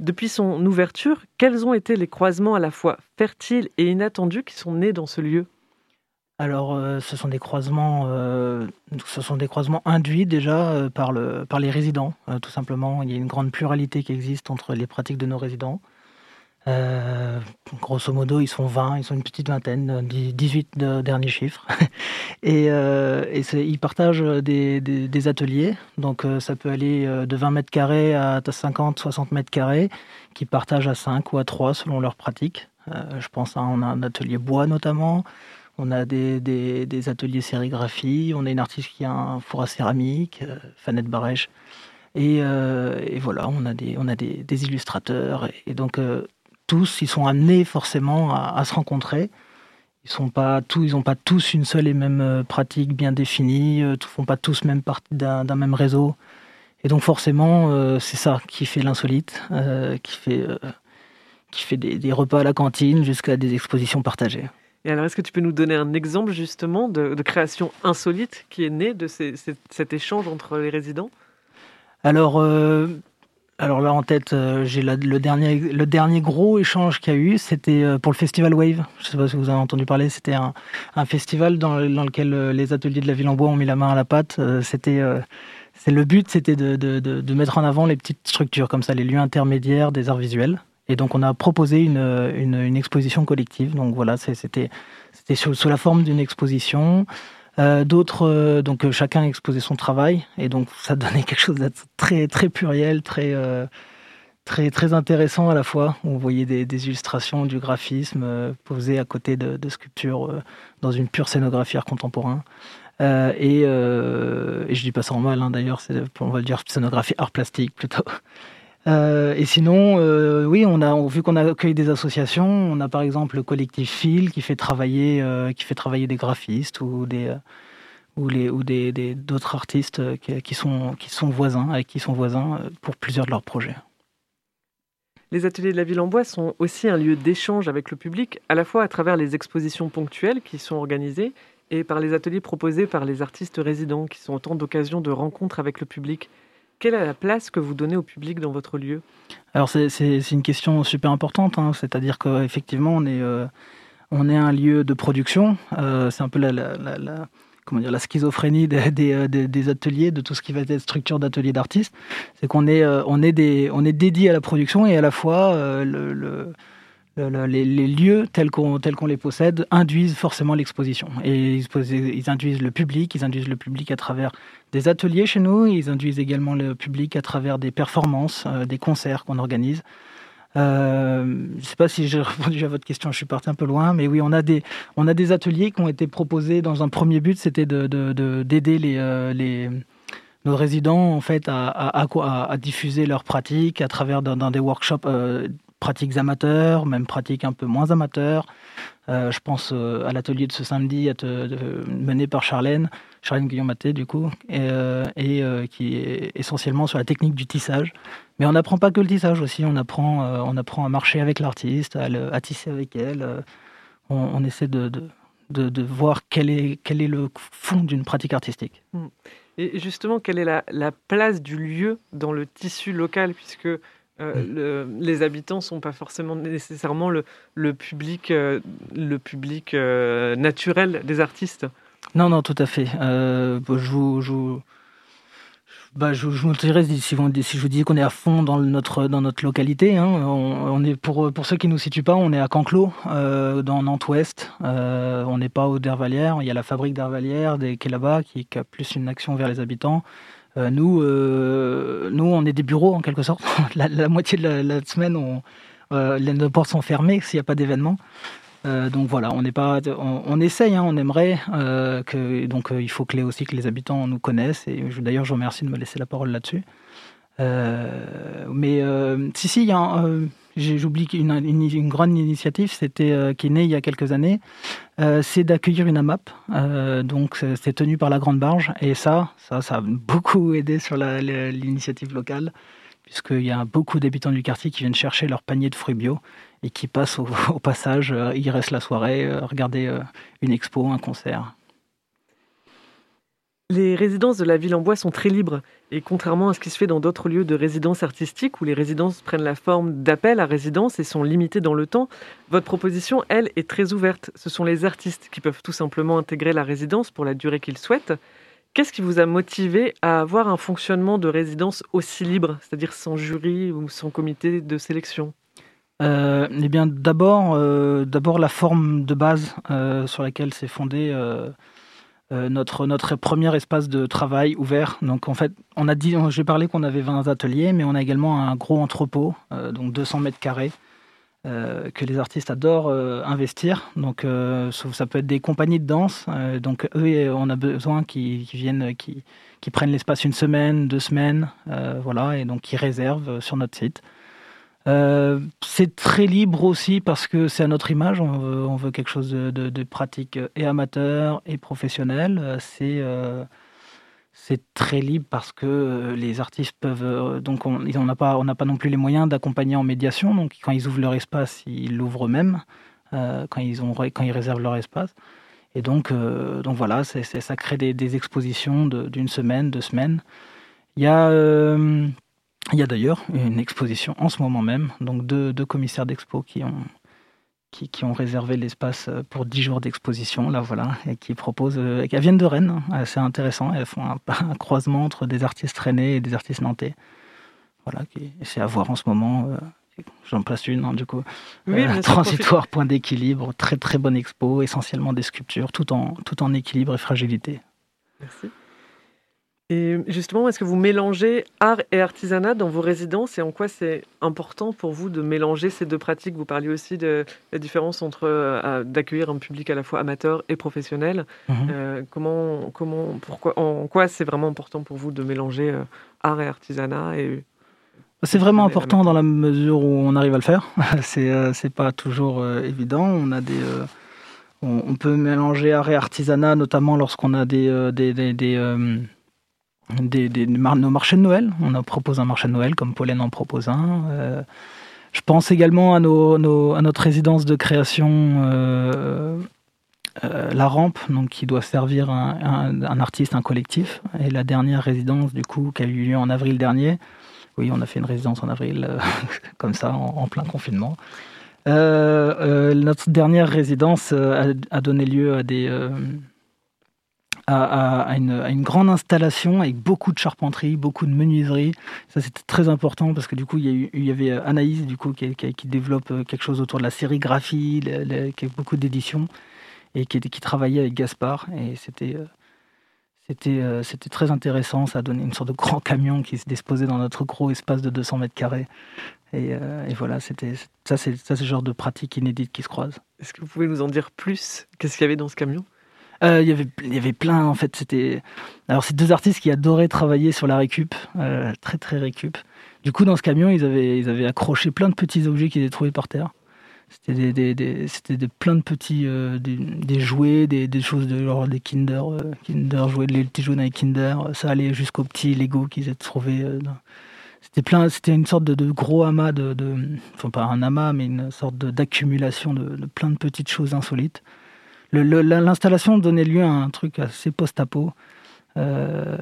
Depuis son ouverture, quels ont été les croisements à la fois fertiles et inattendus qui sont nés dans ce lieu? Alors, euh, ce sont des croisements, euh, ce sont des croisements induits déjà euh, par, le, par les résidents, tout simplement. Il y a une grande pluralité qui existe entre les pratiques de nos résidents. Grosso modo, ils sont 20, ils sont une petite vingtaine, 18 de derniers chiffres. et, ils partagent des, ateliers, donc ça peut aller de 20 mètres carrés à 50, 60 mètres carrés, qui partagent à 5 ou à 3 selon leur pratique. je pense à un atelier bois notamment, on a des, ateliers sérigraphie, on a une artiste qui a un four à céramique, Fanette Barèche. Et, voilà, on a des, illustrateurs. Et, donc, tous, ils sont amenés forcément à, se rencontrer. Ils pas n'ont pas tous une seule et même euh, pratique bien définie. Euh, ne font pas tous même partie d'un même réseau. Et donc forcément, euh, c'est ça qui fait l'insolite, qui fait des, repas à la cantine jusqu'à des expositions partagées. Alors, est-ce que tu peux nous donner un exemple justement de, création insolite qui est née de cet échange entre les résidents? Alors, alors là en tête, euh, j'ai le dernier, le dernier gros échange qu'il y a eu, c'était euh, pour le festival Wave. Je ne sais pas si vous avez entendu parler. C'était un, festival dans, lequel euh, les ateliers de la ville en bois ont mis la main à la pâte. C'était c'est le but, c'était de, mettre en avant les petites structures comme ça, les lieux intermédiaires des arts visuels. Et donc on a proposé une, exposition collective. Donc voilà, c'était sous, sous, la forme d'une exposition. Euh, d'autres, euh, donc euh, chacun exposait son travail et donc ça donnait quelque chose de très très pluriel, très très très intéressant à la fois. On voyait des, illustrations, du graphisme posé à côté de, sculptures dans une pure scénographie art contemporain. et, je dis pas ça en mal hein, d'ailleurs, on va le dire scénographie art plastique plutôt. Euh, et sinon, euh, oui, on a vu qu'on a accueilli des associations. On a par exemple le collectif Phil qui fait travailler, euh, qui fait travailler des graphistes ou des ou des d'autres artistes qui, sont qui sont voisins qui sont voisins pour plusieurs de leurs projets. Les ateliers de la ville en bois sont aussi un lieu d'échange avec le public, à la fois à travers les expositions ponctuelles qui sont organisées et par les ateliers proposés par les artistes résidents, qui sont autant d'occasions de rencontres avec le public. Quelle est la place que vous donnez au public dans votre lieu? Alors c'est une question super importante, hein. c'est-à-dire qu'effectivement on est, euh, on est un lieu de production, euh, c'est un peu la, comment dire, la schizophrénie des, euh, des, des, ateliers, de tout ce qui va être structure d'ateliers d'artistes, c'est qu'on est, on est, est dédié à la production et à la fois le les, lieux tels qu'on les possède induisent forcément l'exposition. Et ils, induisent le public, ils induisent le public à travers des ateliers chez nous, ils induisent également le public à travers des performances, euh, des concerts qu'on organise. Euh, je ne sais pas si j'ai répondu à votre question, je suis parti un peu loin, mais oui, on a des, ateliers qui ont été proposés dans un premier but, c'était d'aider de, euh, nos résidents en fait à, diffuser leurs pratiques à travers des workshops pratiques amateurs, même pratiques un peu moins amateurs. Euh, je pense euh, à l'atelier de ce samedi mené par Charlène, Charlène Guillaume-Maté du coup, et, euh, qui est essentiellement sur la technique du tissage. Mais on n'apprend pas que le tissage aussi, on apprend, on apprend à marcher avec l'artiste, à, tisser avec elle. On, essaie de, voir quel est, le fond d'une pratique artistique. Mmh. Et justement, quelle est la, la, place du lieu dans le tissu local, puisque euh, mm. les habitants ne sont pas forcément nécessairement le, public, le public euh, euh, naturel des artistes. Non, non, tout à fait. je, vous, bah, je, je si, si je vous dis qu'on est à fond dans notre, dans notre localité. Hein, on, on, est pour, pour ceux qui ne nous situent pas, on est à Canclos, dans Nantes-Ouest. On n'est pas au d'Hervalière. Il y a la fabrique d'Hervalière qui est là-bas, qui, qui, a plus une action vers les habitants. Euh, nous, euh, nous, on est des bureaux en quelque sorte. la, moitié de la, semaine, euh, les portes sont fermées s'il n'y a pas d'événement. Donc voilà, on n'est pas, on, essaye, hein, on aimerait que, donc il faut que les, aussi que les habitants nous connaissent. Et d'ailleurs, je vous remercie de me laisser la parole là-dessus. Mais si si, il y a, j'oublie une, une, une, grande initiative, c'était qui est née il y a quelques années, c'est d'accueillir une AMAP. donc c'est tenu par la Grande Barge et ça, ça, ça a beaucoup aidé sur l'initiative locale puisqu'il y a beaucoup d'habitants du quartier qui viennent chercher leur panier de fruits bio et qui passent au, au passage, euh, ils restent la soirée, euh, regarder euh, une expo, un concert. Les résidences de la ville en bois sont très libres et contrairement à ce qui se fait dans d'autres lieux de résidence artistique où les résidences prennent la forme d'appel à résidence et sont limitées dans le temps, votre proposition, elle, est très ouverte. Ce sont les artistes qui peuvent tout simplement intégrer la résidence pour la durée qu'ils souhaitent. Qu'est-ce qui vous a motivé à avoir un fonctionnement de résidence aussi libre, c'est-à-dire sans jury ou sans comité de sélection? Euh, eh bien, d'abord, euh, d'abord la forme de base euh, sur laquelle s'est fondé euh, notre notre premier espace de travail ouvert. Donc, en fait, on a dit, j'ai parlé qu'on avait 20 ateliers, mais on a également un gros entrepôt, euh, donc 200 mètres carrés, euh, que les artistes adorent euh, investir. Donc, ça peut être des compagnies de danse. Donc, eux, on a besoin qu'ils qui viennent, qui, qui prennent l'espace une semaine, deux semaines, voilà, et donc qui réservent sur notre site. Euh, c'est très libre aussi parce que c'est à notre image. On veut, quelque chose de, pratique et amateur et professionnel. C'est euh, c'est très libre parce que euh, les artistes peuvent euh, donc on n'a pas on n'a pas non plus les moyens d'accompagner en médiation. Donc quand ils ouvrent leur espace, ils l'ouvrent eux-mêmes euh, quand ils quand ils réservent leur espace. Et donc euh, donc voilà, ça crée des, expositions d'une semaine, deux semaines. Il y a euh, Il y a d'ailleurs une exposition en ce moment même, donc deux, deux commissaires d'expo qui ont, qui, qui ont réservé l'espace euh, pour 10 jours d'exposition, là voilà, et qui proposent, euh, elles viennent de Rennes, hein, c'est intéressant, elles font un, un, croisement entre des artistes rennais et des artistes nantais. Voilà, c'est à voir en ce moment. Euh, J'en place une, hein, du coup. Oui, euh, transitoire, point d'équilibre, très très bonne expo, essentiellement des sculptures, tout en, tout en équilibre et fragilité. Merci. Et justement, est-ce que vous mélangez art et artisanat dans vos résidences et en quoi c'est important pour vous de mélanger ces deux pratiques? Vous parliez aussi de la différence entre euh, d'accueillir un public à la fois amateur et professionnel. Mmh. Euh, comment, comment, pourquoi, en quoi c'est vraiment important pour vous de mélanger euh, art et artisanat et c'est vraiment important dans la mesure où on arrive à le faire. c'est euh, pas toujours évident. On a des on, on, peut mélanger art et artisanat, notamment lorsqu'on a des, des, des, des des, nos marchés de Noël. On en propose un marché de Noël comme Pollen en propose un. Euh, je pense également à, notre résidence de création, euh, euh, La Rampe, donc, qui doit servir un, artiste, un collectif. Et la dernière résidence, du coup, qui a eu lieu en avril dernier. Oui, on a fait une résidence en avril, comme ça, en, plein confinement. Notre dernière résidence a, donné lieu à des à, une, grande installation avec beaucoup de charpenterie, beaucoup de menuiserie. Ça, c'était très important parce que du coup, il y, avait Anaïs du coup, qui, développe euh, quelque chose autour de la sérigraphie, qui a beaucoup d'éditions et qui, travaillait avec Gaspard. Et c'était. Euh, c'était, euh, très intéressant, ça a donné une sorte de grand camion qui se disposait dans notre gros espace de 200 mètres carrés. Et, euh, voilà, ça, c'est ça, c'est genre de pratique inédite qui se croise. Est-ce que vous pouvez nous en dire plus? Qu'est-ce qu'il y avait dans ce camion? Euh, y avait, il y avait plein, en fait. C'était. Alors, c'est deux artistes qui adoraient travailler sur la récup, euh, très très récup. Du coup, dans ce camion, ils avaient, ils avaient accroché plein de petits objets qu'ils avaient trouvés par terre. C'était des, c'était des, plein de petits euh, des, jouets, des, choses de genre des Kinder, euh, Kinder jouets, les petits les Kinder. Ça allait jusqu'aux petits Lego qu'ils avaient trouvés. Euh, c'était plein, c'était une sorte de, gros amas de, enfin pas un amas, mais une sorte d'accumulation de plein de petites choses insolites l'installation donnait lieu à un truc assez post-apo, euh,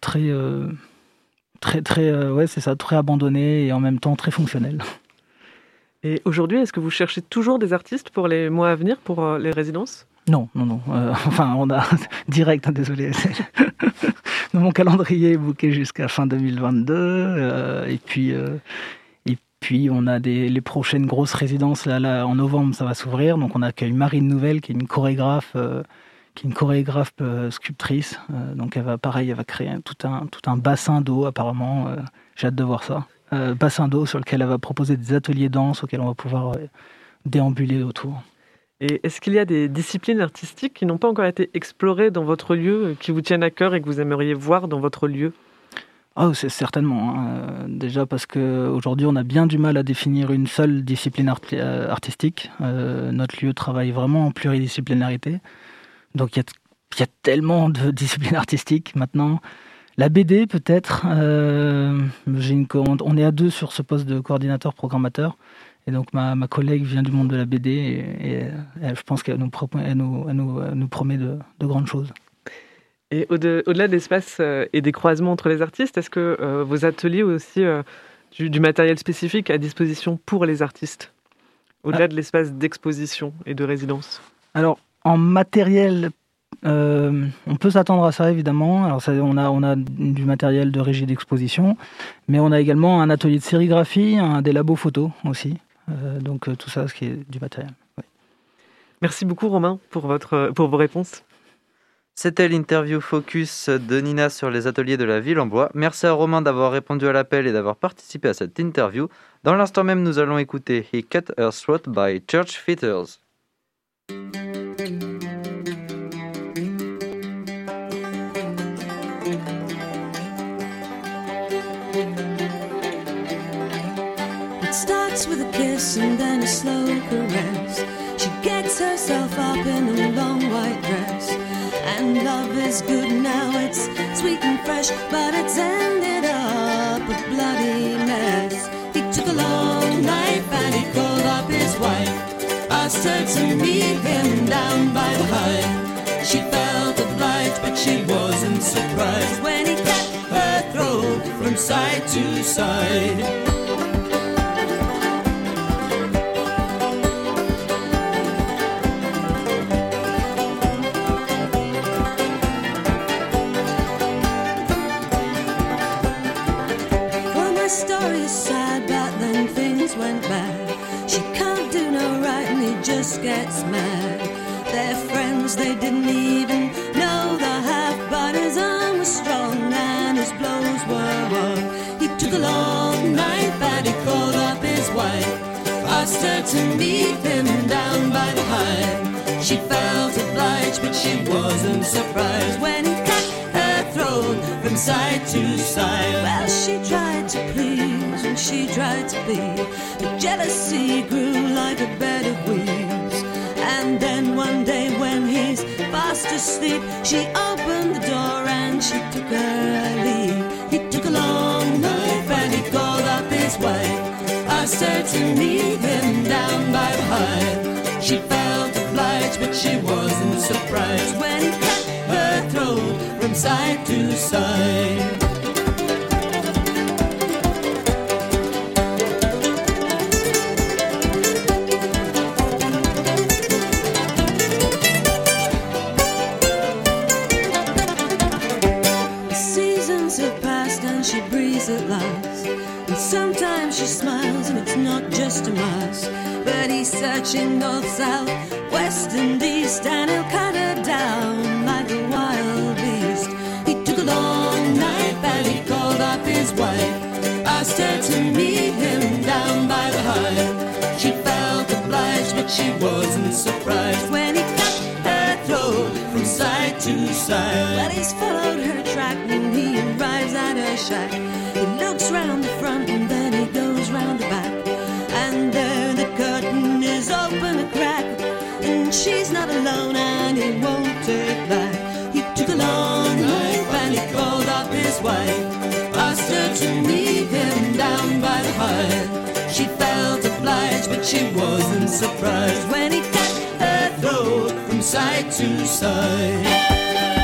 très, euh, très, très, euh, ouais, c'est ça, très abandonné et en même temps très fonctionnel. Et aujourd'hui, est-ce que vous cherchez toujours des artistes pour les mois à venir, pour les résidences? Non, non, non. Euh, enfin, on a direct, hein, désolé. mon calendrier est booké jusqu'à fin 2022. euh, et puis, euh, puis on a les prochaines grosses résidences. Là, en novembre, ça va s'ouvrir. Donc, on accueille Marine Nouvelle, qui est une chorégraphe, euh, qui est une chorégraphe euh, sculptrice. Euh, donc, elle va, pareil, elle va créer tout un, tout un bassin d'eau, apparemment. J'ai hâte de voir ça. Bassin d'eau sur lequel elle va proposer des ateliers danse auxquels on va pouvoir déambuler autour. Et est-ce qu'il y a des disciplines artistiques qui n'ont pas encore été explorées dans votre lieu, qui vous tiennent à cœur et que vous aimeriez voir dans votre lieu? Oh, c'est certainement. hein. Euh, Déjà parce qu'aujourd'hui, on a bien du mal à définir une seule discipline euh, artistique. Euh, notre lieu travaille vraiment en pluridisciplinarité. Donc, il y y a tellement de disciplines artistiques maintenant. La BD, peut-être. on est à deux sur ce poste de coordinateur programmateur. Et donc, ma, ma collègue vient du monde de la BD et, je pense qu'elle nous, nous, nous- promet de grandes choses. Et au-de- au-delà de l'espace euh, et des croisements entre les artistes, est-ce que euh, vos ateliers ont aussi euh, du, du matériel spécifique à disposition pour les artistes Au-delà de l'espace d'exposition et de résidence? Alors, en matériel, euh, on peut s'attendre à ça, évidemment. Alors, ça, on, a, on a du matériel de régie d'exposition, mais on a également un atelier de sérigraphie, un, des labos photos aussi. Euh, donc, tout ça, ce qui est du matériel. Merci beaucoup Romain pour, votre, pour vos réponses. C'était l'interview focus de Nina sur les ateliers de la ville en bois. Merci à Romain d'avoir répondu à l'appel et d'avoir participé à cette interview. Dans l'instant même, nous allons écouter He Cut Her Throat by Church Fitters. Kiss slow caress. Is good now, it's sweet and fresh, but it's ended up a bloody mess. He took a long knife and he called up his wife. I her to meet him down by the high. She felt obliged, but she wasn't surprised when he cut her throat from side to side. Mad. They're friends, they didn't even know the half, but his arm was strong and his blows were hard. He took a long knife and he called up his wife, faster to meet him down by the high. She felt obliged, but she wasn't surprised when he cut her throat from side to side. Well, she tried to please and she tried to be, but jealousy grew like a bed of weeds. Fast asleep, she opened the door and she took her leave. He took a long knife and he called up his wife, I her to meet him down by the high. She felt obliged, but she wasn't surprised when he cut her throat from side to side. She wasn't surprised when he cut her throat from side to side. But he's followed her track when he arrives at her shack. He looks round the front and then he goes round the back. And there the curtain is open a crack. And she's not alone and he won't take back. He took a long knife and he called up his wife. Asked her to meet him down by the high. But she wasn't surprised when he cut her throat from side to side.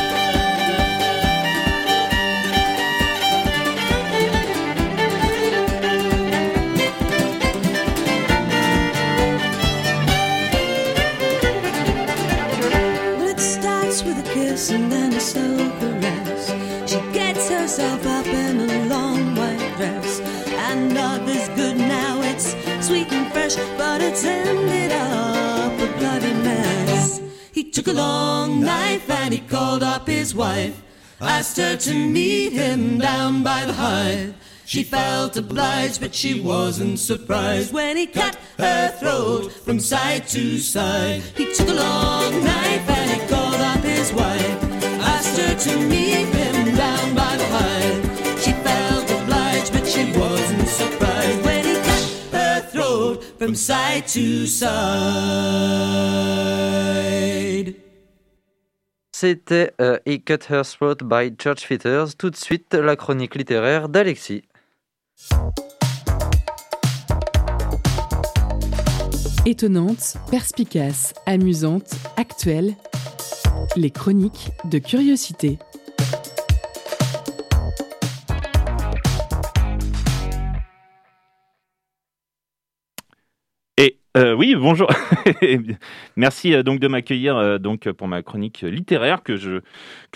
Fresh, but it's ended up a bloody mess. He took a long knife and he called up his wife. Asked her to meet him down by the Hyde. She felt obliged, but she wasn't surprised when he cut her throat from side to side. He took a long knife and he called up his wife. Asked her to meet from side to side. C'était euh, He Cut Her Throat by Church Fitters. Tout de suite, la chronique littéraire d'Alexis. Étonnante, perspicace, amusante, actuelle. Les chroniques de curiosité. Euh, oui, bonjour. Merci euh, donc de m'accueillir euh, donc pour ma chronique littéraire que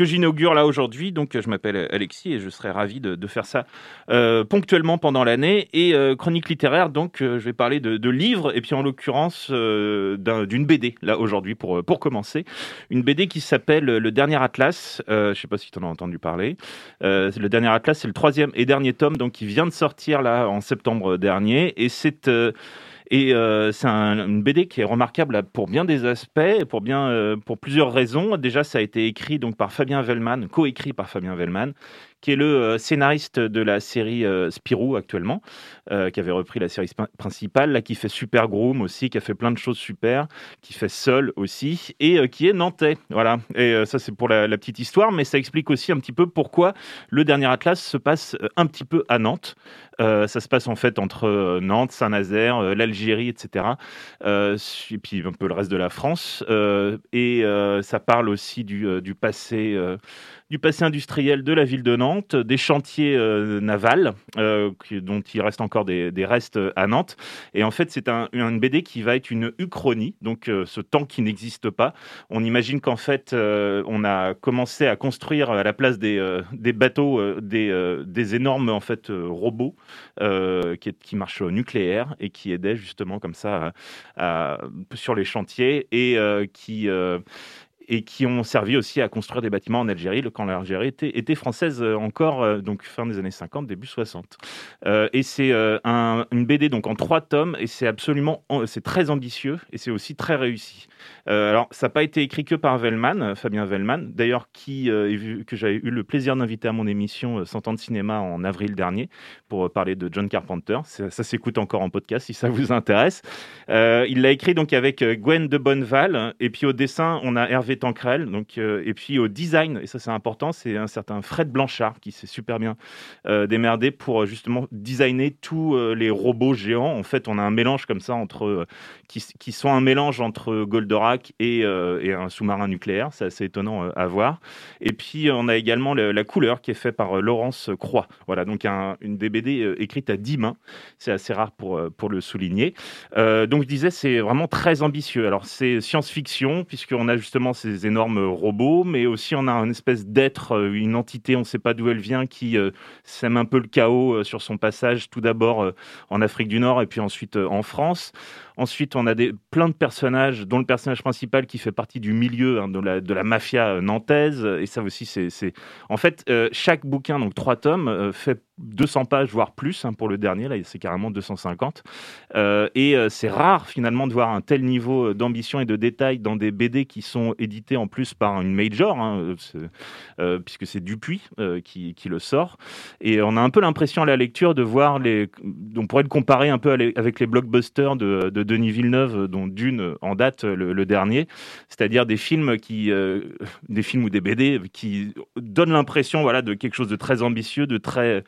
j'inaugure là aujourd'hui. Donc je m'appelle Alexis et je serais ravi de, faire ça ponctuellement pendant l'année. Et chronique littéraire, donc je vais parler de, livres et puis en l'occurrence d'un- d'une BD là aujourd'hui pour commencer. Une BD qui s'appelle Le Dernier Atlas. Je sais pas si tu en as entendu parler. Le Dernier Atlas, c'est le troisième et dernier tome donc qui vient de sortir là en septembre dernier et c'est et euh, c'est un- une BD qui est remarquable pour bien des aspects, pour bien euh, pour plusieurs raisons. Déjà, ça a été écrit donc par Fabien Vellman, coécrit par Fabien Vellman, qui est le euh, scénariste de la série euh, Spirou actuellement, euh, qui avait repris la série principale, là qui fait Super Groom aussi, qui a fait plein de choses super, qui fait Seul aussi, et qui est nantais. Voilà. Et ça c'est pour la, petite histoire, mais ça explique aussi un petit peu pourquoi le dernier Atlas se passe un petit peu à Nantes. Ça se passe en fait entre Nantes, Saint-Nazaire, l'Algérie, etc. Et puis un peu le reste de la France. Et ça parle aussi du passé. Du passé industriel de la ville de Nantes, des chantiers euh, navals, euh, dont il reste encore des, restes à Nantes. Et en fait, c'est un, une BD qui va être une uchronie, donc euh, ce temps qui n'existe pas. On imagine qu'en fait, on a commencé à construire à la place des, bateaux des, énormes en fait robots qui, marchent au nucléaire et qui aidaient justement comme ça sur les chantiers et qui et qui ont servi aussi à construire des bâtiments en Algérie, quand l'Algérie était, était française euh, encore, euh, donc fin des années 50, début 60. Euh, et c'est un- une BD donc en trois tomes, et c'est absolument, en- c'est très ambitieux, et c'est aussi très réussi. Alors, ça n'a pas été écrit que par Vellman, Fabien Vellman, d'ailleurs, qui euh, que j'avais eu le plaisir d'inviter à mon émission euh, 100 ans de cinéma en avril dernier pour parler de John Carpenter. Ça, ça s'écoute encore en podcast si ça vous intéresse. Il l'a écrit donc avec Gwen de Bonneval, et puis au dessin, on a Hervé Tancrel, donc, euh, et puis au design, et ça c'est important, c'est un certain Fred Blanchard qui s'est super bien euh, démerdé pour euh, justement designer tous les robots géants. En fait, on a un mélange comme ça entre qui, qui sont un mélange entre Goldorak et, et un sous-marin nucléaire. C'est assez étonnant à voir. Et puis on a également le- la couleur qui est faite par Laurence Croix. Voilà, donc un- une des BD euh, écrite à 10 mains. C'est assez rare pour, pour le souligner. Donc je disais, c'est vraiment très ambitieux. Alors c'est science-fiction puisqu'on a justement ces énormes robots, mais aussi on a une espèce d'être, euh, une entité, on ne sait pas d'où elle vient, qui euh, sème un peu le chaos euh, sur son passage, tout d'abord euh, en Afrique du Nord et puis ensuite euh, en France. Ensuite, on a des, plein de personnages, dont le personnage principal qui fait partie du milieu hein, de, la, mafia euh, nantaise. Et ça aussi, c'est. En fait, euh, chaque bouquin, donc trois tomes, euh, fait 200 pages, voire plus hein, pour le dernier. Là, c'est carrément 250. Euh, et c'est rare, finalement, de voir un tel niveau d'ambition et de détail dans des BD qui sont édités en plus par une major, hein, puisque c'est Dupuis qui, le sort. Et on a un peu l'impression à la lecture de voir les. On pourrait le comparer un peu avec les blockbusters de, de Denis Villeneuve, euh, dont Dune euh, en date euh, le, dernier. C'est-à-dire des films qui. des films ou des BD qui donnent l'impression voilà, de quelque chose de très ambitieux, de très,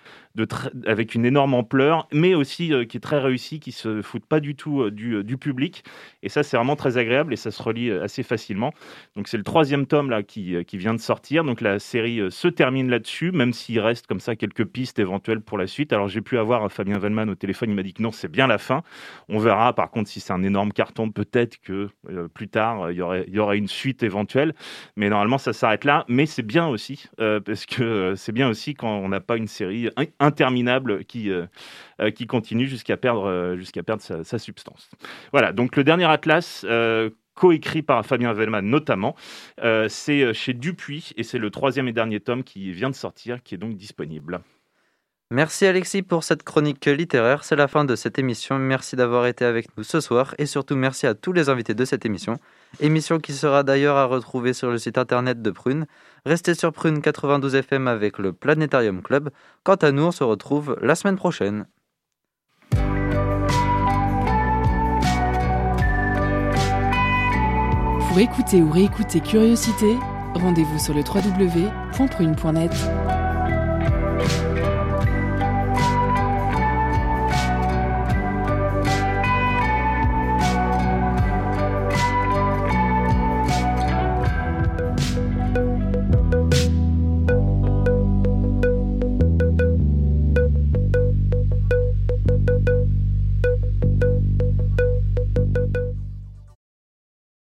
avec une énorme ampleur, mais aussi euh, qui est très réussi, qui se fout pas du tout euh, du, euh, du public. Et ça, c'est vraiment très agréable et ça se relie assez facilement. Donc c'est le troisième tome là qui, vient de sortir. Donc la série se termine là-dessus, même s'il reste comme ça quelques pistes éventuelles pour la suite. Alors j'ai pu avoir euh, Fabien Vellman au téléphone, il m'a dit que non, c'est bien la fin. On verra. Par contre, si c'est un énorme carton, peut-être que plus tard il y aurait y aurait une suite éventuelle. Mais normalement, ça s'arrête là. Mais c'est bien aussi parce que c'est bien aussi quand on n'a pas une série interminable qui euh, euh, qui continue jusqu'à perdre euh, perdre sa, substance. Voilà. Donc le dernier atlas. coécrit par Fabien Vellman notamment. C'est chez Dupuis et c'est le troisième et dernier tome qui vient de sortir, qui est donc disponible. Merci Alexis pour cette chronique littéraire. C'est la fin de cette émission. Merci d'avoir été avec nous ce soir et surtout merci à tous les invités de cette émission. Émission qui sera d'ailleurs à retrouver sur le site internet de Prune. Restez sur Prune 92 FM avec le Planétarium Club. Quant à nous, on se retrouve la semaine prochaine. Pour écouter ou réécouter Curiosité, rendez-vous sur le www.prune.net.